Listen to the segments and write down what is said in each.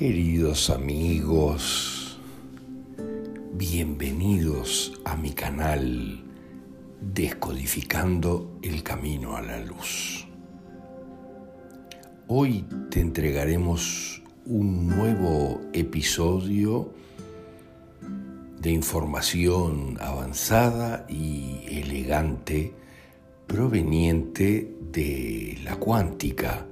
Queridos amigos, bienvenidos a mi canal Descodificando el Camino a la Luz. Hoy te entregaremos un nuevo episodio de información avanzada y elegante proveniente de la cuántica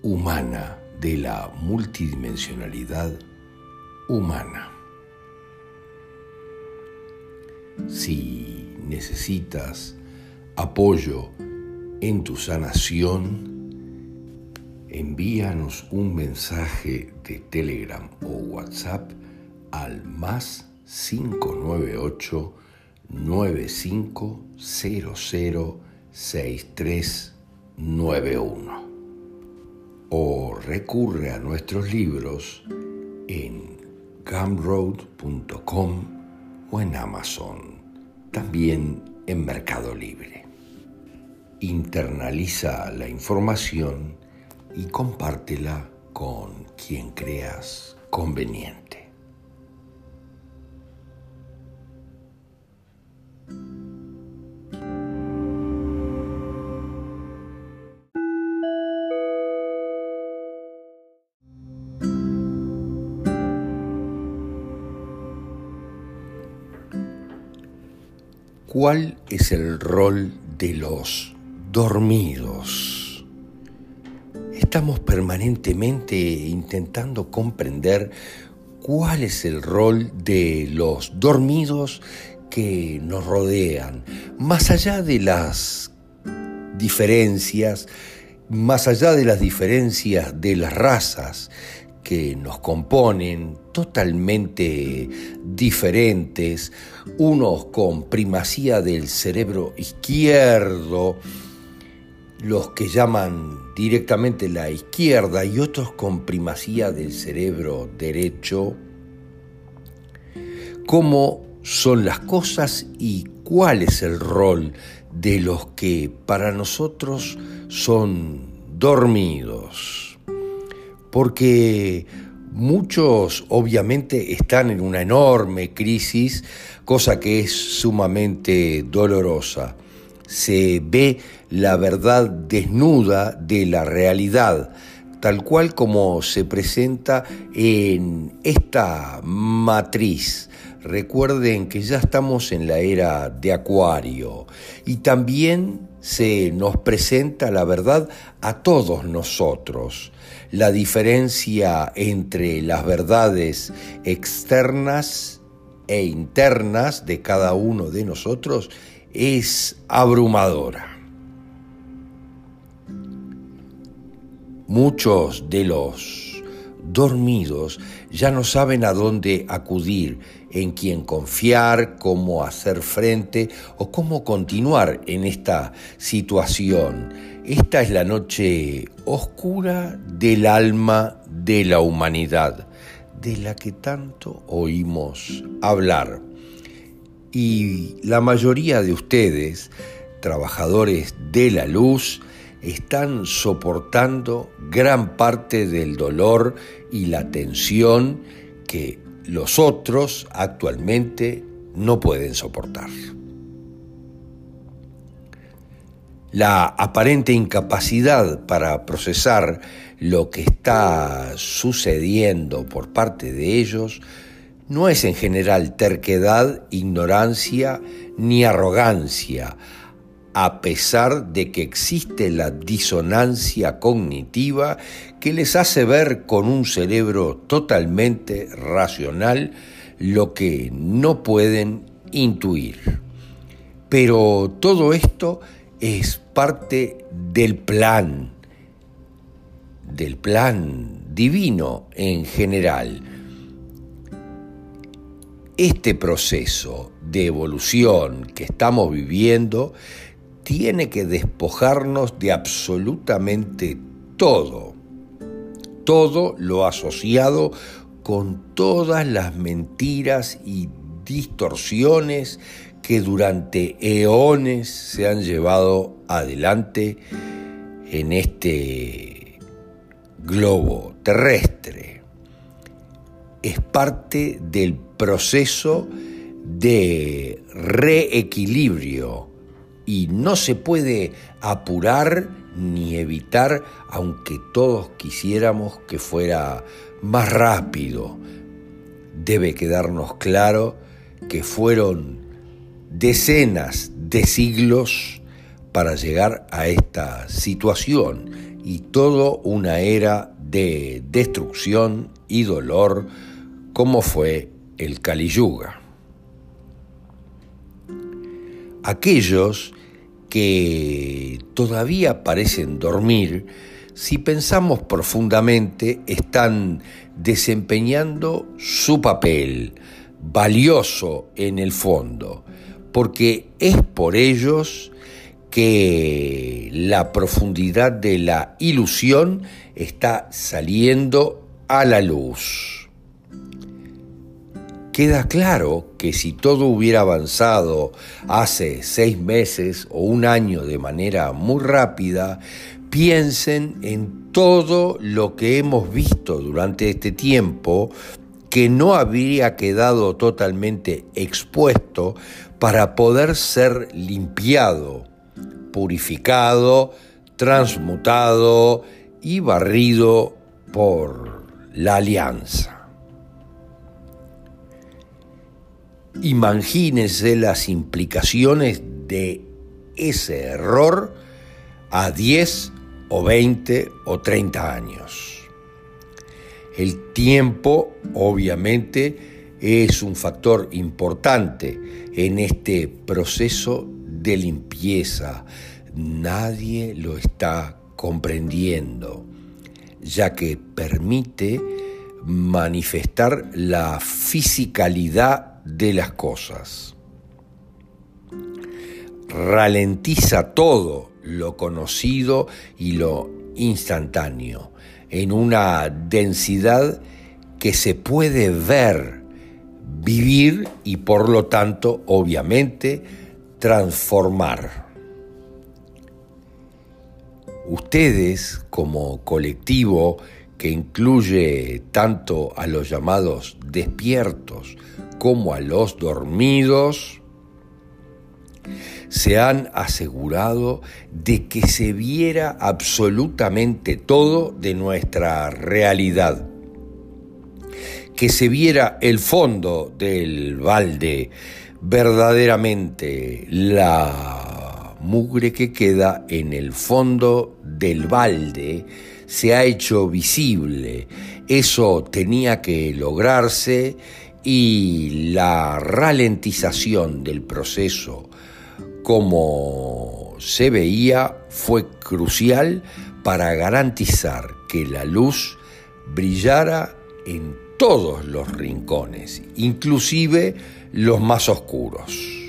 humana de la multidimensionalidad humana. Si necesitas apoyo en tu sanación, envíanos un mensaje de Telegram o WhatsApp al más 598 9500 6391 o recurre a nuestros libros en gumroad.com o en Amazon, también en Mercado Libre. Internaliza la información y compártela con quien creas conveniente. ¿Cuál es el rol de los dormidos? Estamos permanentemente intentando comprender cuál es el rol de los dormidos que nos rodean, más allá de las diferencias, más allá de las diferencias de las razas que nos componen, totalmente diferentes, unos con primacía del cerebro izquierdo, los que llaman directamente la izquierda y otros con primacía del cerebro derecho, cómo son las cosas y cuál es el rol de los que para nosotros son dormidos porque muchos obviamente están en una enorme crisis, cosa que es sumamente dolorosa. Se ve la verdad desnuda de la realidad, tal cual como se presenta en esta matriz. Recuerden que ya estamos en la era de Acuario y también se nos presenta la verdad a todos nosotros. La diferencia entre las verdades externas e internas de cada uno de nosotros es abrumadora. Muchos de los dormidos, ya no saben a dónde acudir, en quién confiar, cómo hacer frente o cómo continuar en esta situación. Esta es la noche oscura del alma de la humanidad, de la que tanto oímos hablar. Y la mayoría de ustedes, trabajadores de la luz, están soportando gran parte del dolor y la tensión que los otros actualmente no pueden soportar. La aparente incapacidad para procesar lo que está sucediendo por parte de ellos no es en general terquedad, ignorancia ni arrogancia, a pesar de que existe la disonancia cognitiva que les hace ver con un cerebro totalmente racional lo que no pueden intuir. Pero todo esto es parte del plan, del plan divino en general. Este proceso de evolución que estamos viviendo tiene que despojarnos de absolutamente todo, todo lo asociado con todas las mentiras y distorsiones que durante eones se han llevado adelante en este globo terrestre. es parte del proceso de reequilibrio y no se puede apurar ni evitar, aunque todos quisiéramos que fuera más rápido. Debe quedarnos claro que fueron decenas de siglos para llegar a esta situación y todo una era de destrucción y dolor como fue el Kali Yuga. Aquellos que todavía parecen dormir, si pensamos profundamente, están desempeñando su papel valioso en el fondo, porque es por ellos que la profundidad de la ilusión está saliendo a la luz. Queda claro que si todo hubiera avanzado hace seis meses o un año de manera muy rápida, piensen en todo lo que hemos visto durante este tiempo que no habría quedado totalmente expuesto para poder ser limpiado, purificado, transmutado y barrido por la alianza. Imagínense las implicaciones de ese error a 10 o 20 o 30 años. El tiempo, obviamente, es un factor importante en este proceso de limpieza. Nadie lo está comprendiendo, ya que permite manifestar la fisicalidad de las cosas. Ralentiza todo lo conocido y lo instantáneo en una densidad que se puede ver, vivir y por lo tanto, obviamente, transformar. Ustedes como colectivo que incluye tanto a los llamados despiertos como a los dormidos, se han asegurado de que se viera absolutamente todo de nuestra realidad, que se viera el fondo del balde, verdaderamente la mugre que queda en el fondo del balde se ha hecho visible. Eso tenía que lograrse y la ralentización del proceso como se veía fue crucial para garantizar que la luz brillara en todos los rincones, inclusive los más oscuros.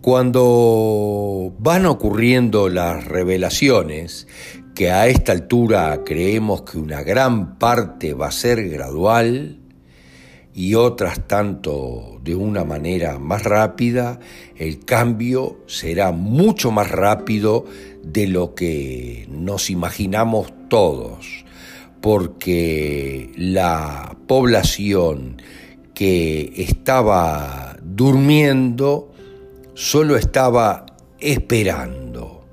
Cuando van ocurriendo las revelaciones, que a esta altura creemos que una gran parte va a ser gradual, y otras tanto de una manera más rápida, el cambio será mucho más rápido de lo que nos imaginamos todos, porque la población que estaba durmiendo solo estaba esperando.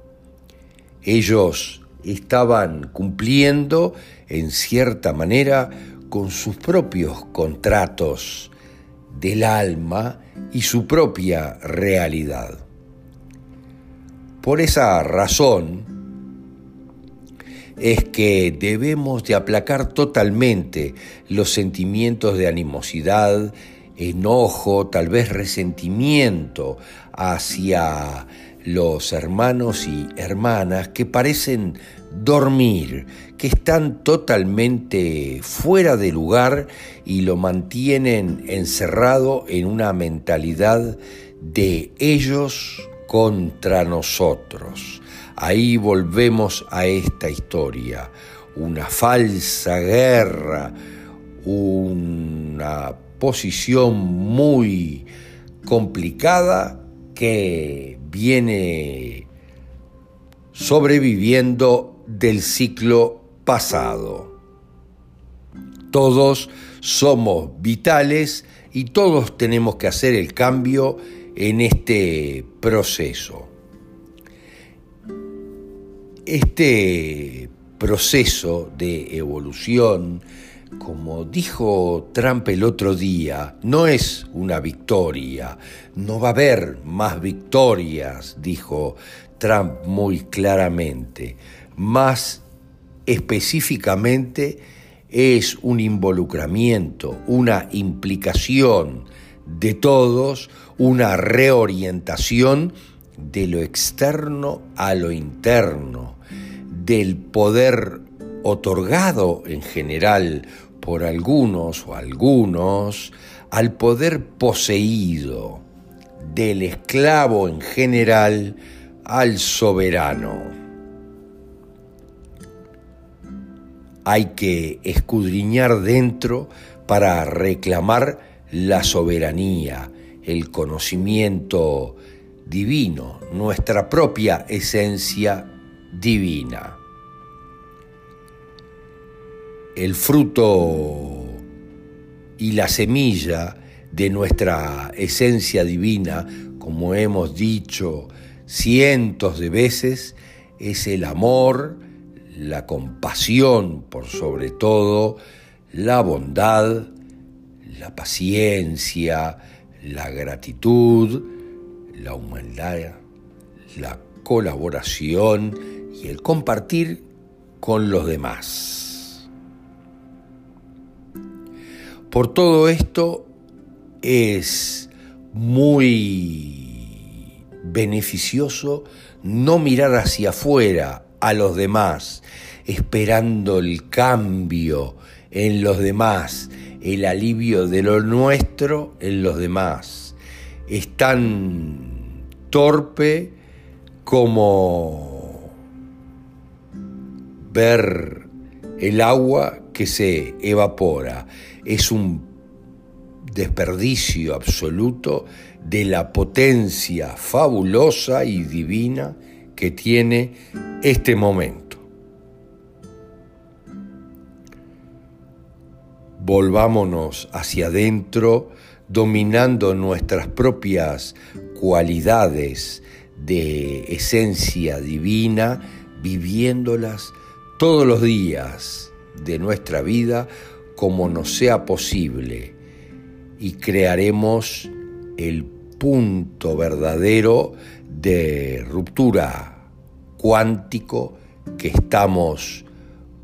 Ellos estaban cumpliendo, en cierta manera, con sus propios contratos del alma y su propia realidad. Por esa razón es que debemos de aplacar totalmente los sentimientos de animosidad, enojo, tal vez resentimiento hacia los hermanos y hermanas que parecen dormir, que están totalmente fuera de lugar y lo mantienen encerrado en una mentalidad de ellos contra nosotros. Ahí volvemos a esta historia, una falsa guerra, una posición muy complicada que viene sobreviviendo del ciclo pasado. Todos somos vitales y todos tenemos que hacer el cambio en este proceso. Este proceso de evolución, como dijo Trump el otro día, no es una victoria, no va a haber más victorias, dijo Trump muy claramente, más específicamente es un involucramiento, una implicación de todos, una reorientación de lo externo a lo interno, del poder otorgado en general por algunos o algunos al poder poseído, del esclavo en general al soberano. Hay que escudriñar dentro para reclamar la soberanía, el conocimiento divino, nuestra propia esencia divina. El fruto y la semilla de nuestra esencia divina, como hemos dicho cientos de veces, es el amor, la compasión por sobre todo, la bondad, la paciencia, la gratitud, la humildad, la colaboración y el compartir con los demás. Por todo esto es muy beneficioso no mirar hacia afuera a los demás, esperando el cambio en los demás, el alivio de lo nuestro en los demás. Es tan torpe como ver el agua que se evapora. Es un desperdicio absoluto de la potencia fabulosa y divina que tiene este momento. volvámonos hacia adentro, dominando nuestras propias cualidades de esencia divina, viviéndolas todos los días de nuestra vida como nos sea posible y crearemos el punto verdadero de ruptura cuántico que estamos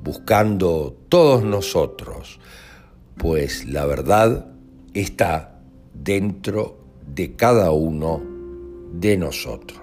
buscando todos nosotros pues la verdad está dentro de cada uno de nosotros.